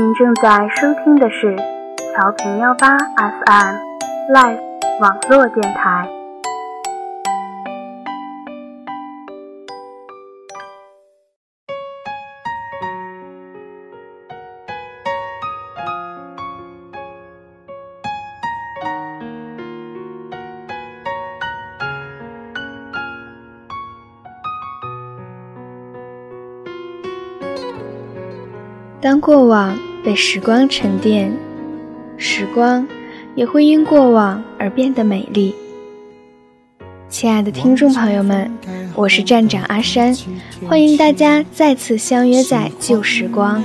您正在收听的是调频幺八 FM Live 网络电台。当过往被时光沉淀，时光也会因过往而变得美丽。亲爱的听众朋友们，我是站长阿山，欢迎大家再次相约在旧时光。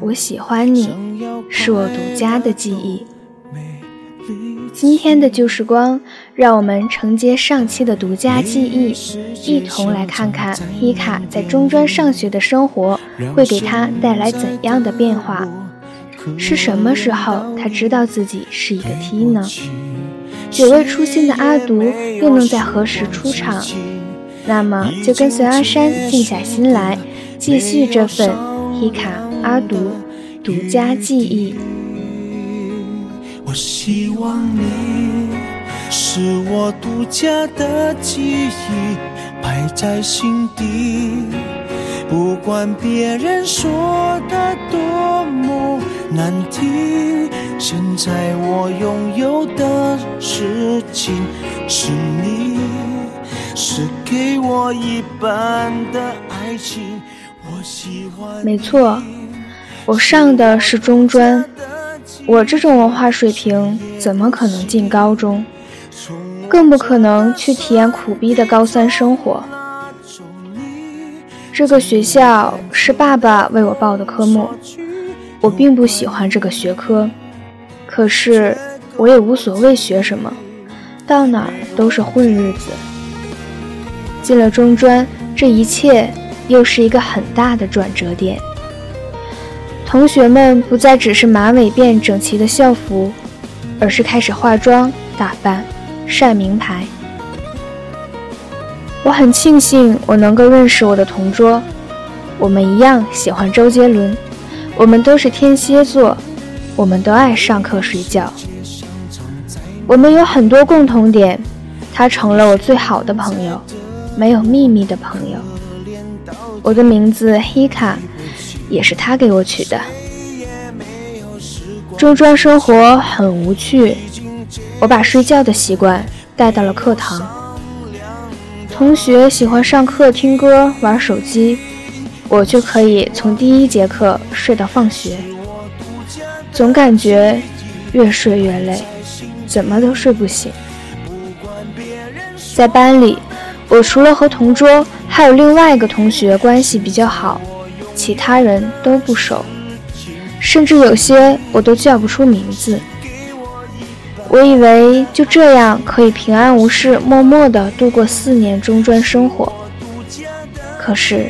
我喜欢你，是我独家的记忆。今天的旧时光，让我们承接上期的独家记忆，一同来看看伊卡在中专上学的生活会给他带来怎样的变化。是什么时候他知道自己是一个 T 呢？久未出现的阿独又能在何时出场？那么就跟随阿山静下心来，继续这份伊卡阿独独家记忆。我希望你是我独家的记忆，摆在心底。不管别人说的多么难听，现在我拥有的事情是你，是给我一半的爱情。我喜欢。没错，我上的是中专。我这种文化水平，怎么可能进高中？更不可能去体验苦逼的高三生活。这个学校是爸爸为我报的科目，我并不喜欢这个学科，可是我也无所谓学什么，到哪儿都是混日子。进了中专，这一切又是一个很大的转折点。同学们不再只是马尾辫整齐的校服，而是开始化妆打扮、晒名牌。我很庆幸我能够认识我的同桌，我们一样喜欢周杰伦，我们都是天蝎座，我们都爱上课睡觉。我们有很多共同点，他成了我最好的朋友，没有秘密的朋友。我的名字黑卡。也是他给我取的。中专生活很无趣，我把睡觉的习惯带到了课堂。同学喜欢上课听歌玩手机，我却可以从第一节课睡到放学。总感觉越睡越累，怎么都睡不醒。在班里，我除了和同桌，还有另外一个同学关系比较好。其他人都不熟，甚至有些我都叫不出名字。我以为就这样可以平安无事、默默地度过四年中专生活。可是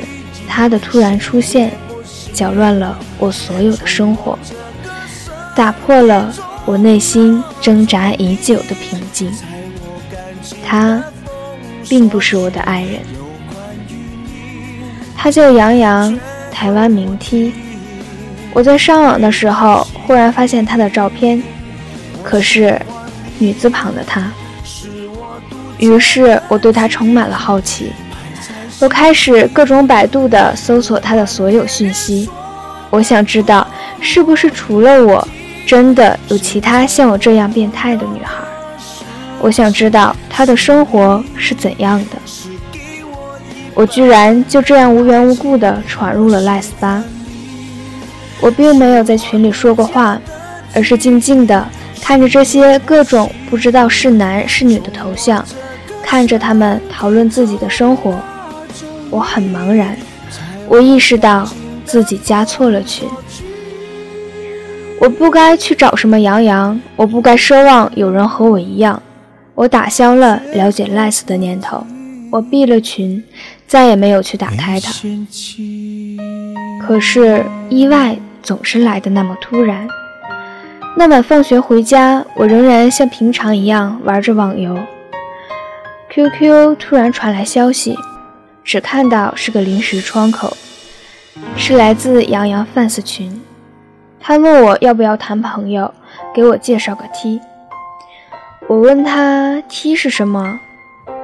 他的突然出现，搅乱了我所有的生活，打破了我内心挣扎已久的平静。他并不是我的爱人，他叫杨洋。台湾名 T，我在上网的时候忽然发现他的照片，可是女字旁的他。于是我对他充满了好奇，我开始各种百度的搜索他的所有讯息。我想知道是不是除了我，真的有其他像我这样变态的女孩。我想知道他的生活是怎样的。我居然就这样无缘无故地闯入了赖斯吧。我并没有在群里说过话，而是静静地看着这些各种不知道是男是女的头像，看着他们讨论自己的生活。我很茫然，我意识到自己加错了群。我不该去找什么杨洋，我不该奢望有人和我一样。我打消了了解赖斯的念头，我闭了群。再也没有去打开它。可是意外总是来的那么突然。那晚放学回家，我仍然像平常一样玩着网游。QQ 突然传来消息，只看到是个临时窗口，是来自杨洋 fans 群。他问我要不要谈朋友，给我介绍个 T。我问他 T 是什么，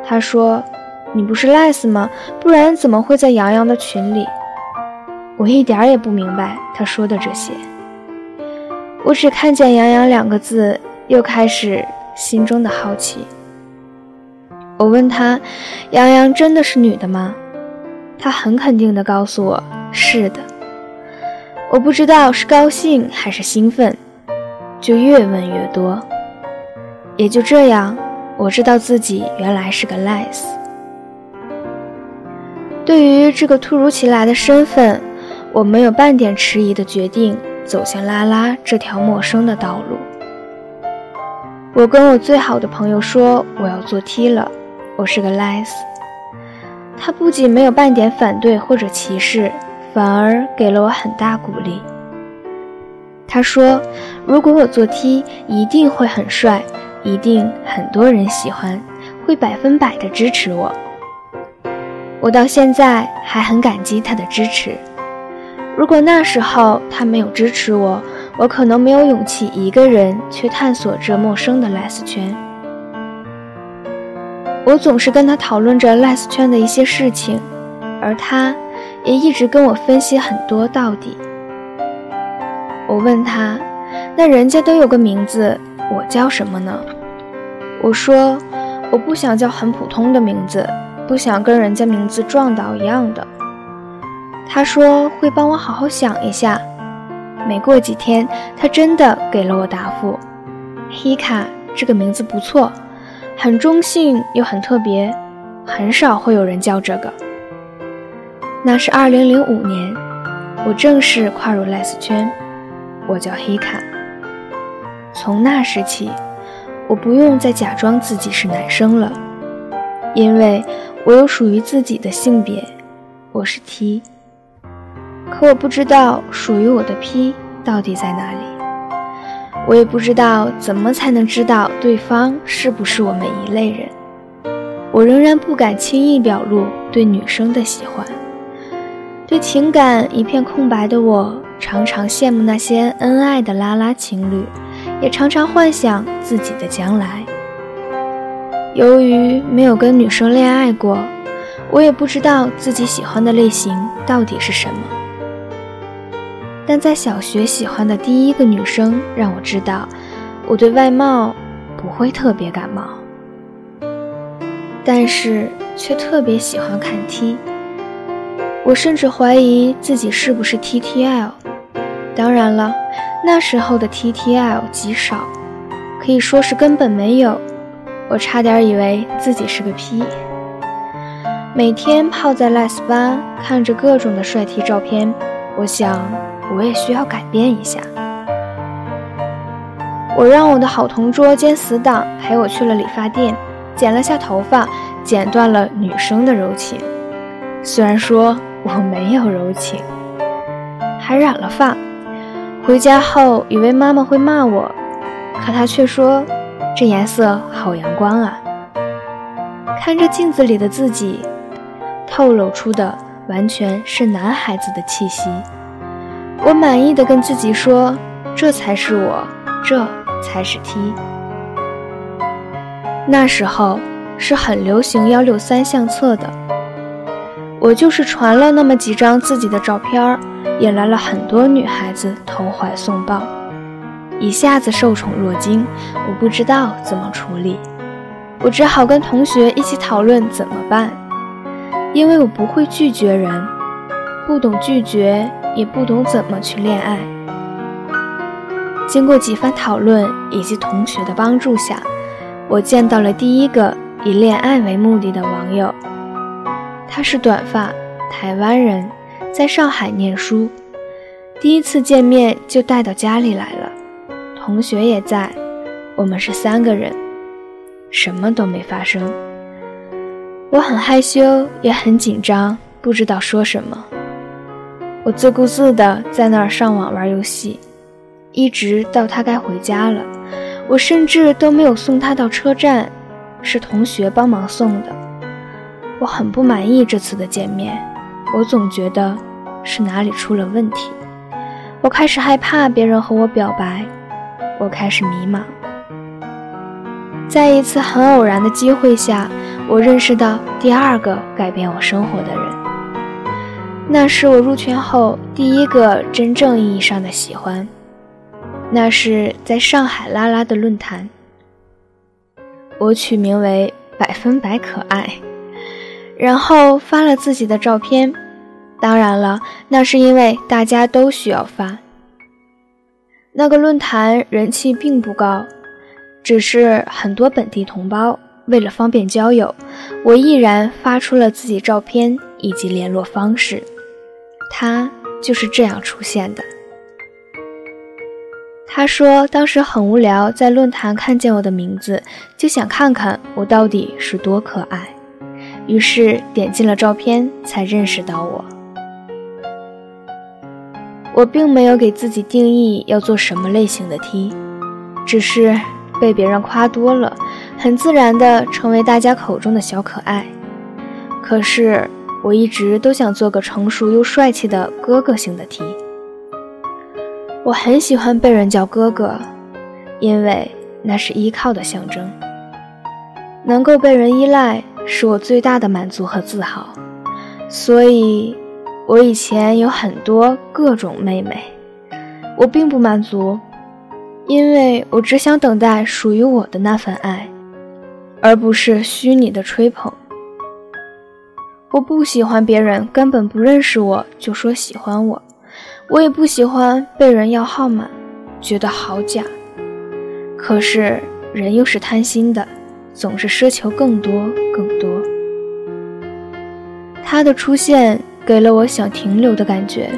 他说：“你不是 Les 吗？不然怎么会在杨洋的群里？”我一点也不明白他说的这些。我只看见“杨洋”两个字，又开始心中的好奇。我问他：“杨洋真的是女的吗？”他很肯定地告诉我：“是的。”我不知道是高兴还是兴奋，就越问越多。也就这样，我知道自己原来是个 Les。对于这个突如其来的身份，我没有半点迟疑的决定走向拉拉这条陌生的道路。我跟我最好的朋友说我要做 T 了，我是个 Les。他不仅没有半点反对或者歧视，反而给了我很大鼓励。他说，如果我做 T，一定会很帅，一定很多人喜欢，会百分百的支持我。我到现在还很感激他的支持。如果那时候他没有支持我，我可能没有勇气一个人去探索这陌生的 Les 圈。我总是跟他讨论着 Les 圈的一些事情，而他也一直跟我分析很多道理。我问他：“那人家都有个名字，我叫什么呢？”我说：“我不想叫很普通的名字，不想跟人家名字撞到一样的。”他说会帮我好好想一下。没过几天，他真的给了我答复：“Hika 这个名字不错，很中性又很特别，很少会有人叫这个。”那是2005年，我正式跨入 Les 圈，我叫 Hika。从那时起，我不用再假装自己是男生了，因为我有属于自己的性别，我是 T。可我不知道属于我的 P 到底在哪里，我也不知道怎么才能知道对方是不是我们一类人。我仍然不敢轻易表露对女生的喜欢，对情感一片空白的我，常常羡慕那些恩爱的拉拉情侣，也常常幻想自己的将来。由于没有跟女生恋爱过，我也不知道自己喜欢的类型到底是什么。但在小学喜欢的第一个女生让我知道，我对外貌不会特别感冒，但是却特别喜欢看 T。我甚至怀疑自己是不是 TTL。当然了，那时候的 TTL 极少，可以说是根本没有。我差点以为自己是个 P。每天泡在 Les 吧，看着各种的帅 T 照片，我想。我也需要改变一下。我让我的好同桌兼死党陪我去了理发店，剪了下头发，剪断了女生的柔情。虽然说我没有柔情，还染了发。回家后以为妈妈会骂我，可她却说：“这颜色好阳光啊。”看着镜子里的自己，透露出的完全是男孩子的气息。我满意的跟自己说：“这才是我，这才是 T。”那时候是很流行幺六三相册的，我就是传了那么几张自己的照片，引来了很多女孩子投怀送抱，一下子受宠若惊。我不知道怎么处理，我只好跟同学一起讨论怎么办，因为我不会拒绝人，不懂拒绝。也不懂怎么去恋爱。经过几番讨论以及同学的帮助下，我见到了第一个以恋爱为目的的网友。他是短发台湾人，在上海念书。第一次见面就带到家里来了，同学也在，我们是三个人，什么都没发生。我很害羞，也很紧张，不知道说什么。我自顾自地在那儿上网玩游戏，一直到他该回家了。我甚至都没有送他到车站，是同学帮忙送的。我很不满意这次的见面，我总觉得是哪里出了问题。我开始害怕别人和我表白，我开始迷茫。在一次很偶然的机会下，我认识到第二个改变我生活的人。那是我入圈后第一个真正意义上的喜欢。那是在上海拉拉的论坛，我取名为“百分百可爱”，然后发了自己的照片。当然了，那是因为大家都需要发。那个论坛人气并不高。只是很多本地同胞为了方便交友，我毅然发出了自己照片以及联络方式。他就是这样出现的。他说当时很无聊，在论坛看见我的名字，就想看看我到底是多可爱，于是点进了照片，才认识到我。我并没有给自己定义要做什么类型的 T，只是。被别人夸多了，很自然的成为大家口中的小可爱。可是我一直都想做个成熟又帅气的哥哥型的 T。我很喜欢被人叫哥哥，因为那是依靠的象征。能够被人依赖是我最大的满足和自豪。所以，我以前有很多各种妹妹，我并不满足。因为我只想等待属于我的那份爱，而不是虚拟的吹捧。我不喜欢别人根本不认识我就说喜欢我，我也不喜欢被人要号码，觉得好假。可是人又是贪心的，总是奢求更多更多。他的出现给了我想停留的感觉。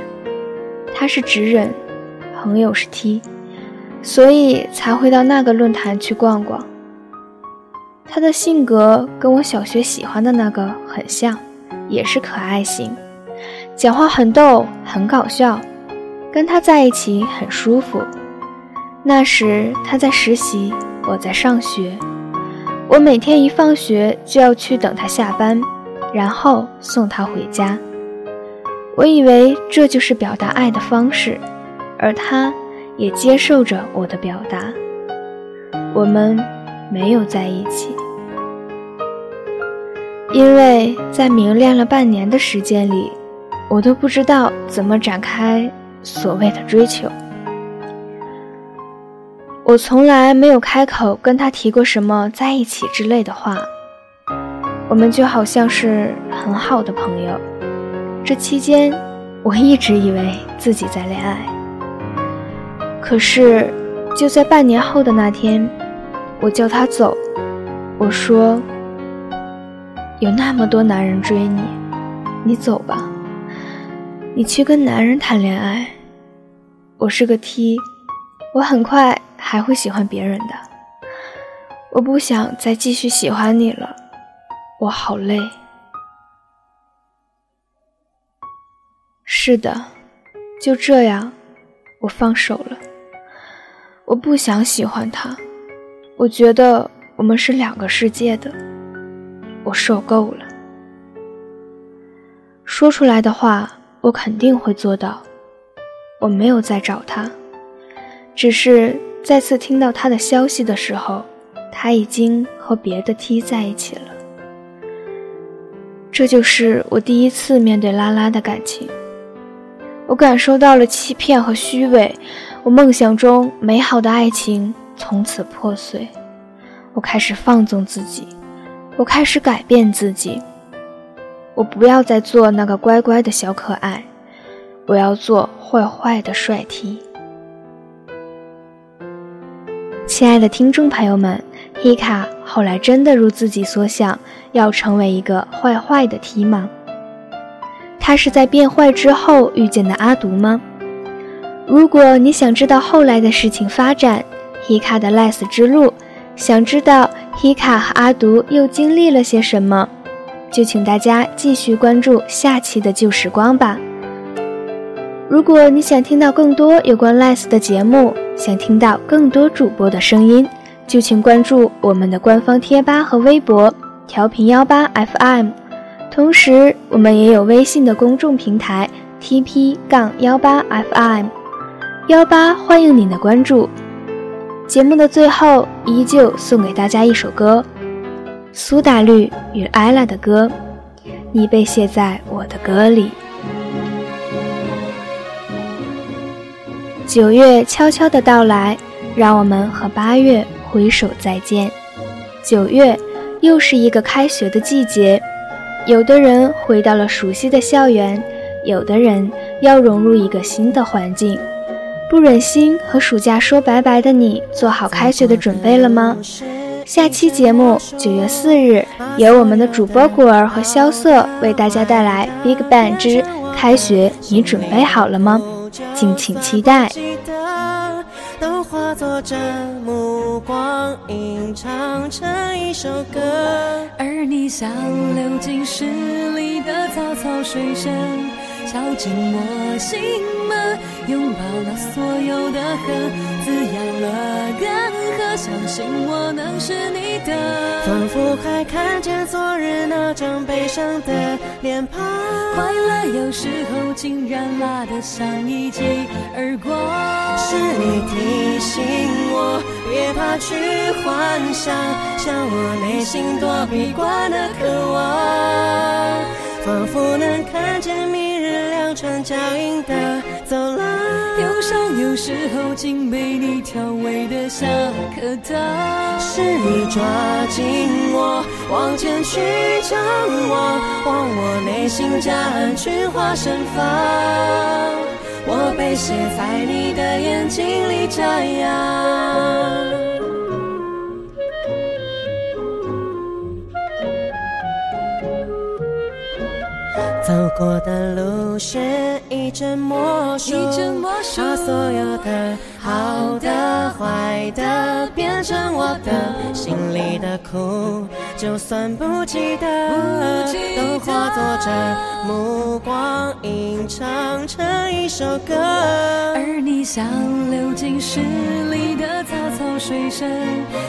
他是直人，朋友是 T。所以才会到那个论坛去逛逛。他的性格跟我小学喜欢的那个很像，也是可爱型，讲话很逗，很搞笑，跟他在一起很舒服。那时他在实习，我在上学，我每天一放学就要去等他下班，然后送他回家。我以为这就是表达爱的方式，而他。也接受着我的表达，我们没有在一起，因为在明恋了半年的时间里，我都不知道怎么展开所谓的追求。我从来没有开口跟他提过什么在一起之类的话，我们就好像是很好的朋友。这期间，我一直以为自己在恋爱。可是，就在半年后的那天，我叫他走。我说：“有那么多男人追你，你走吧，你去跟男人谈恋爱。我是个 T，我很快还会喜欢别人的。我不想再继续喜欢你了，我好累。”是的，就这样，我放手了。我不想喜欢他，我觉得我们是两个世界的，我受够了。说出来的话，我肯定会做到。我没有再找他，只是再次听到他的消息的时候，他已经和别的 T 在一起了。这就是我第一次面对拉拉的感情，我感受到了欺骗和虚伪。我梦想中美好的爱情从此破碎，我开始放纵自己，我开始改变自己。我不要再做那个乖乖的小可爱，我要做坏坏的帅 T。亲爱的听众朋友们，h 卡后来真的如自己所想，要成为一个坏坏的 T 吗？他是在变坏之后遇见的阿毒吗？如果你想知道后来的事情发展，h 卡的 less 之路，想知道 h 卡和阿毒又经历了些什么，就请大家继续关注下期的旧时光吧。如果你想听到更多有关 less 的节目，想听到更多主播的声音，就请关注我们的官方贴吧和微博调频幺八 FM，同时我们也有微信的公众平台 TP 杠幺八 FM，幺八欢迎您的关注。节目的最后，依旧送给大家一首歌，苏打绿与艾拉的歌，你被写在我的歌里。九月悄悄的到来，让我们和八月。挥手再见，九月又是一个开学的季节。有的人回到了熟悉的校园，有的人要融入一个新的环境。不忍心和暑假说拜拜的你，做好开学的准备了吗？下期节目九月四日，由我们的主播果儿和萧瑟为大家带来《Big Bang 之开学》，你准备好了吗？敬请期待。化作这光，阴唱成一首歌。而你像流进诗里的草草水声，敲进我心门，拥抱了所有的恨，滋养了干涸。相信我能是你的，仿佛还看见昨日那张悲伤的脸庞。快乐有时候竟然辣得像一记耳光。是你提醒我，别怕去幻想，向我内心躲避惯的渴望，仿佛能看见明日两串脚印的走廊。忧伤有时候竟被你调味的像颗糖。是你抓紧我，往前去张望，望我内心夹岸群花盛放。我被写在你的眼睛里眨样。走过的路是一阵魔术，把所有的好的坏的变成我的心里的苦，就算不记得，都化作这目光，吟唱成一首歌。而你像流进诗里的草草水声，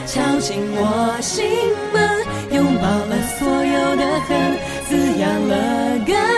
敲进我心门，拥抱了所有的恨。滋养了干涸，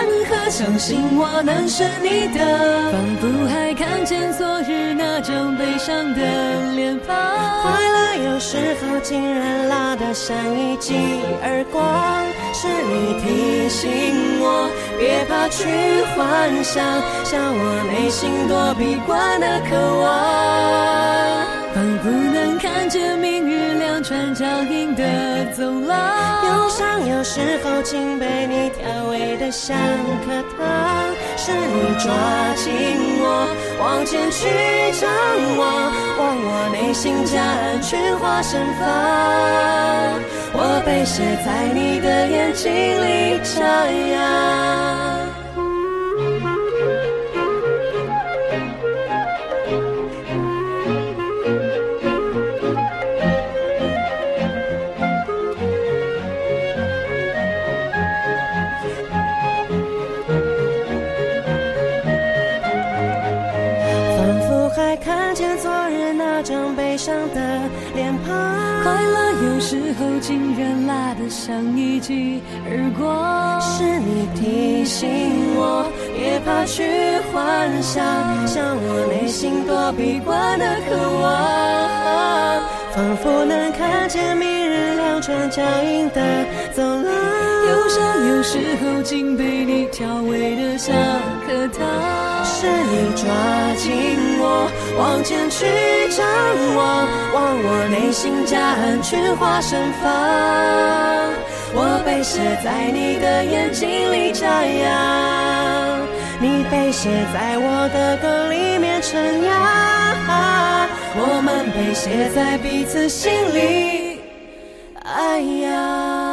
相信我能是你的，仿佛还看见昨日那张悲伤的脸庞。快乐有时候竟然辣得像一记耳光，是你提醒我别怕去幻想，向我内心多闭关的渴望，仿佛能看见明日两串脚印的走廊。有时候竟被你调味的像颗糖，是你抓紧我，往前去张望，望我内心夹岸群花盛放，我被写在你的眼睛里那张悲伤的脸庞，快乐有时候竟然辣得像一记耳光，是你提醒我别怕去幻想，向我内心躲避惯的渴望，仿佛能看见明日两串脚印的走廊。忧伤有时候竟被你调味的像颗糖。是你抓紧我，往前去张望，望我内心夹岸群花盛放。我被写在你的眼睛里眨样，你被写在我的歌里面成样，我们被写在彼此心里，哎呀。